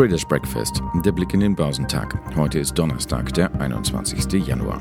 Traders Breakfast, der Blick in den Börsentag. Heute ist Donnerstag, der 21. Januar.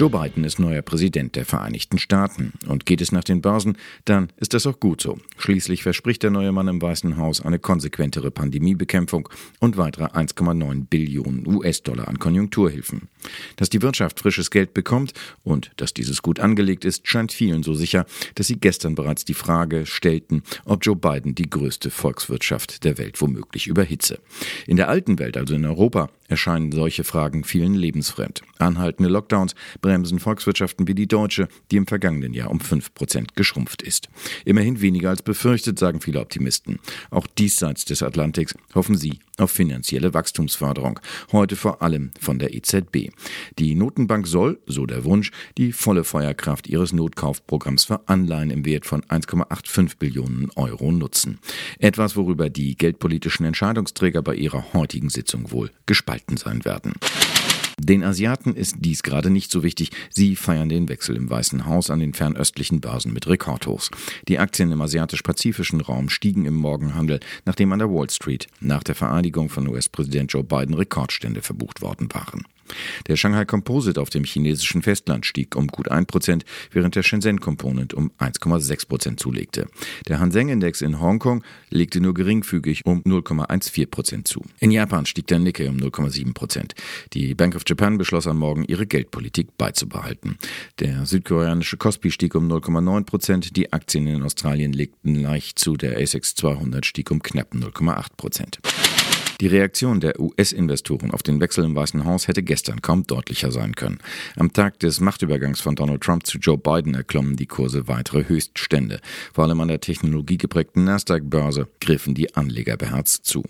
Joe Biden ist neuer Präsident der Vereinigten Staaten. Und geht es nach den Börsen, dann ist das auch gut so. Schließlich verspricht der neue Mann im Weißen Haus eine konsequentere Pandemiebekämpfung und weitere 1,9 Billionen US-Dollar an Konjunkturhilfen. Dass die Wirtschaft frisches Geld bekommt und dass dieses gut angelegt ist, scheint vielen so sicher, dass sie gestern bereits die Frage stellten, ob Joe Biden die größte Volkswirtschaft der Welt womöglich überhitze. In der alten Welt, also in Europa, erscheinen solche Fragen vielen lebensfremd. Anhaltende Lockdowns bremsen Volkswirtschaften wie die deutsche, die im vergangenen Jahr um 5% geschrumpft ist. Immerhin weniger als befürchtet, sagen viele Optimisten. Auch diesseits des Atlantiks hoffen sie auf finanzielle Wachstumsförderung, heute vor allem von der EZB. Die Notenbank soll, so der Wunsch, die volle Feuerkraft ihres Notkaufprogramms für Anleihen im Wert von 1,85 Billionen Euro nutzen. Etwas, worüber die geldpolitischen Entscheidungsträger bei ihrer heutigen Sitzung wohl gespalten sein werden. Den Asiaten ist dies gerade nicht so wichtig. Sie feiern den Wechsel im Weißen Haus an den fernöstlichen Börsen mit Rekordhochs. Die Aktien im asiatisch-pazifischen Raum stiegen im Morgenhandel, nachdem an der Wall Street nach der Vereidigung von US-Präsident Joe Biden Rekordstände verbucht worden waren. Der Shanghai Composite auf dem chinesischen Festland stieg um gut 1%, während der Shenzhen Component um 1,6% zulegte. Der Hang Seng Index in Hongkong legte nur geringfügig um 0,14% zu. In Japan stieg der Nikkei um 0,7%. Die Bank of Japan beschloss am Morgen, ihre Geldpolitik beizubehalten. Der südkoreanische Kospi stieg um 0,9%, die Aktien in Australien legten leicht zu, der ASX 200 stieg um knapp 0,8%. Die Reaktion der US-Investoren auf den Wechsel im Weißen Haus hätte gestern kaum deutlicher sein können. Am Tag des Machtübergangs von Donald Trump zu Joe Biden erklommen die Kurse weitere Höchststände. Vor allem an der technologiegeprägten Nasdaq-Börse griffen die Anleger beherzt zu.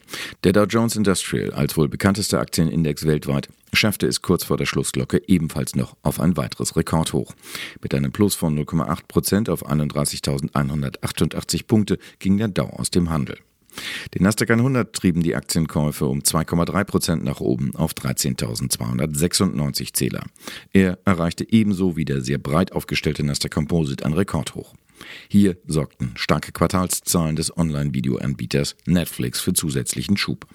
Der Dow Jones Industrial, als wohl bekanntester Aktienindex weltweit, schaffte es kurz vor der Schlussglocke ebenfalls noch auf ein weiteres Rekordhoch. Mit einem Plus von 0,8 Prozent auf 31.188 Punkte ging der Dow aus dem Handel. Den Nasdaq 100 trieben die Aktienkäufe um 2,3 Prozent nach oben auf 13.296 Zähler. Er erreichte ebenso wie der sehr breit aufgestellte Nasdaq Composite ein Rekordhoch. Hier sorgten starke Quartalszahlen des Online-Video-Anbieters Netflix für zusätzlichen Schub.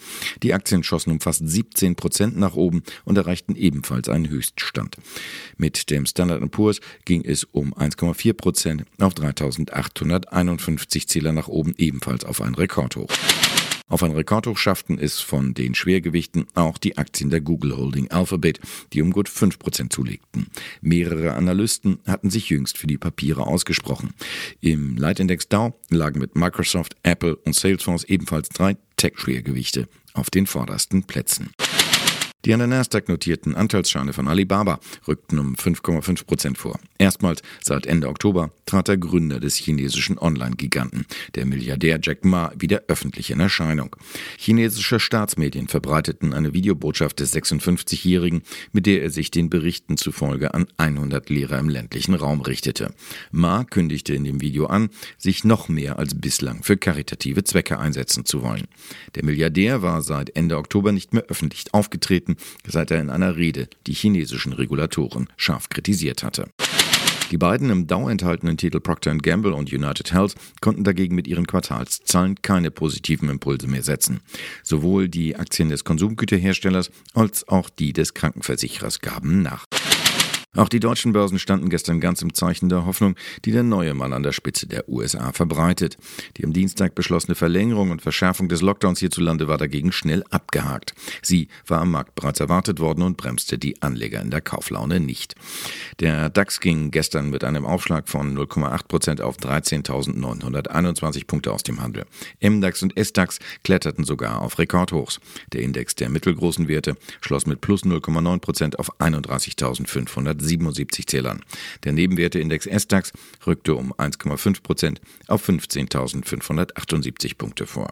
Die Aktien schossen um fast 17 Prozent nach oben und erreichten ebenfalls einen Höchststand. Mit dem Standard Poor's ging es um 1,4 Prozent auf 3.851 Zähler nach oben, ebenfalls auf ein Rekordhoch. Auf ein Rekordhoch schafften es von den Schwergewichten auch die Aktien der Google Holding Alphabet, die um gut 5% zulegten. Mehrere Analysten hatten sich jüngst für die Papiere ausgesprochen. Im Leitindex Dow lagen mit Microsoft, Apple und Salesforce ebenfalls drei Tech-Schwergewichte auf den vordersten Plätzen. Die an der Nasdaq notierten Anteilsscheine von Alibaba rückten um 5,5 Prozent vor. Erstmals seit Ende Oktober trat der Gründer des chinesischen Online-Giganten, der Milliardär Jack Ma, wieder öffentlich in Erscheinung. Chinesische Staatsmedien verbreiteten eine Videobotschaft des 56-Jährigen, mit der er sich den Berichten zufolge an 100 Lehrer im ländlichen Raum richtete. Ma kündigte in dem Video an, sich noch mehr als bislang für karitative Zwecke einsetzen zu wollen. Der Milliardär war seit Ende Oktober nicht mehr öffentlich aufgetreten seit er in einer Rede die chinesischen Regulatoren scharf kritisiert hatte. Die beiden im Dow enthaltenen Titel Procter Gamble und United Health konnten dagegen mit ihren Quartalszahlen keine positiven Impulse mehr setzen. Sowohl die Aktien des Konsumgüterherstellers als auch die des Krankenversicherers gaben nach. Auch die deutschen Börsen standen gestern ganz im Zeichen der Hoffnung, die der neue Mann an der Spitze der USA verbreitet. Die am Dienstag beschlossene Verlängerung und Verschärfung des Lockdowns hierzulande war dagegen schnell abgehakt. Sie war am Markt bereits erwartet worden und bremste die Anleger in der Kauflaune nicht. Der DAX ging gestern mit einem Aufschlag von 0,8 Prozent auf 13.921 Punkte aus dem Handel. MDAX und SDAX kletterten sogar auf Rekordhochs. Der Index der mittelgroßen Werte schloss mit plus 0,9 Prozent auf 31.500 77 Zählern. Der Nebenwerteindex SDAX rückte um 1,5 Prozent auf 15.578 Punkte vor.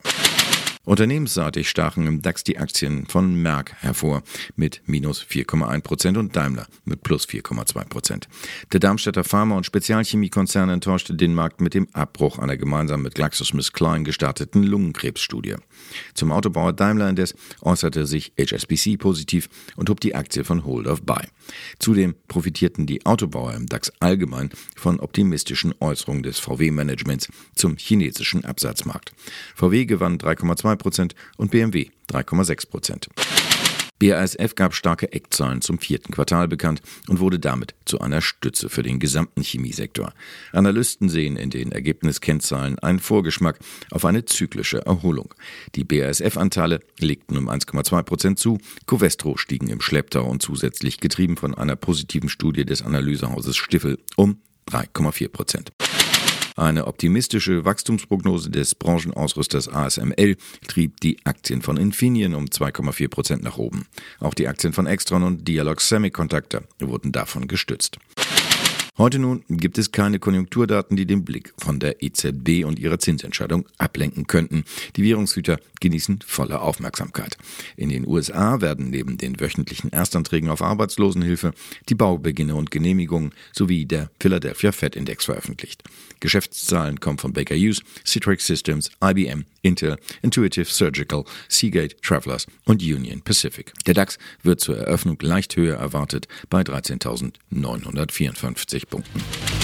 Unternehmensseitig stachen im DAX die Aktien von Merck hervor mit minus 4,1 Prozent und Daimler mit plus 4,2 Prozent. Der Darmstädter Pharma- und Spezialchemiekonzern enttäuschte den Markt mit dem Abbruch einer gemeinsam mit GlaxoSmithKline gestarteten Lungenkrebsstudie. Zum Autobauer Daimler indes äußerte sich HSBC positiv und hob die Aktie von Hold of Buy. Zudem profitierten die Autobauer im DAX allgemein von optimistischen Äußerungen des VW-Managements zum chinesischen Absatzmarkt. VW gewann 3,2 Prozent und BMW 3,6 Prozent. BASF gab starke Eckzahlen zum vierten Quartal bekannt und wurde damit zu einer Stütze für den gesamten Chemiesektor. Analysten sehen in den Ergebniskennzahlen einen Vorgeschmack auf eine zyklische Erholung. Die BASF-Anteile legten um 1,2 Prozent zu, Covestro stiegen im Schlepptau und zusätzlich getrieben von einer positiven Studie des Analysehauses Stiffel um 3,4 Prozent. Eine optimistische Wachstumsprognose des Branchenausrüsters ASML trieb die Aktien von Infineon um 2,4 Prozent nach oben. Auch die Aktien von Extron und Dialog Semiconductor wurden davon gestützt. Heute nun gibt es keine Konjunkturdaten, die den Blick von der EZB und ihrer Zinsentscheidung ablenken könnten. Die Währungshüter genießen volle Aufmerksamkeit. In den USA werden neben den wöchentlichen Erstanträgen auf Arbeitslosenhilfe die Baubeginne und Genehmigungen sowie der Philadelphia Fed Index veröffentlicht. Geschäftszahlen kommen von Baker Hughes, Citrix Systems, IBM, Intel, Intuitive Surgical, Seagate, Travelers und Union Pacific. Der DAX wird zur Eröffnung leicht höher erwartet bei 13.954 Punkten.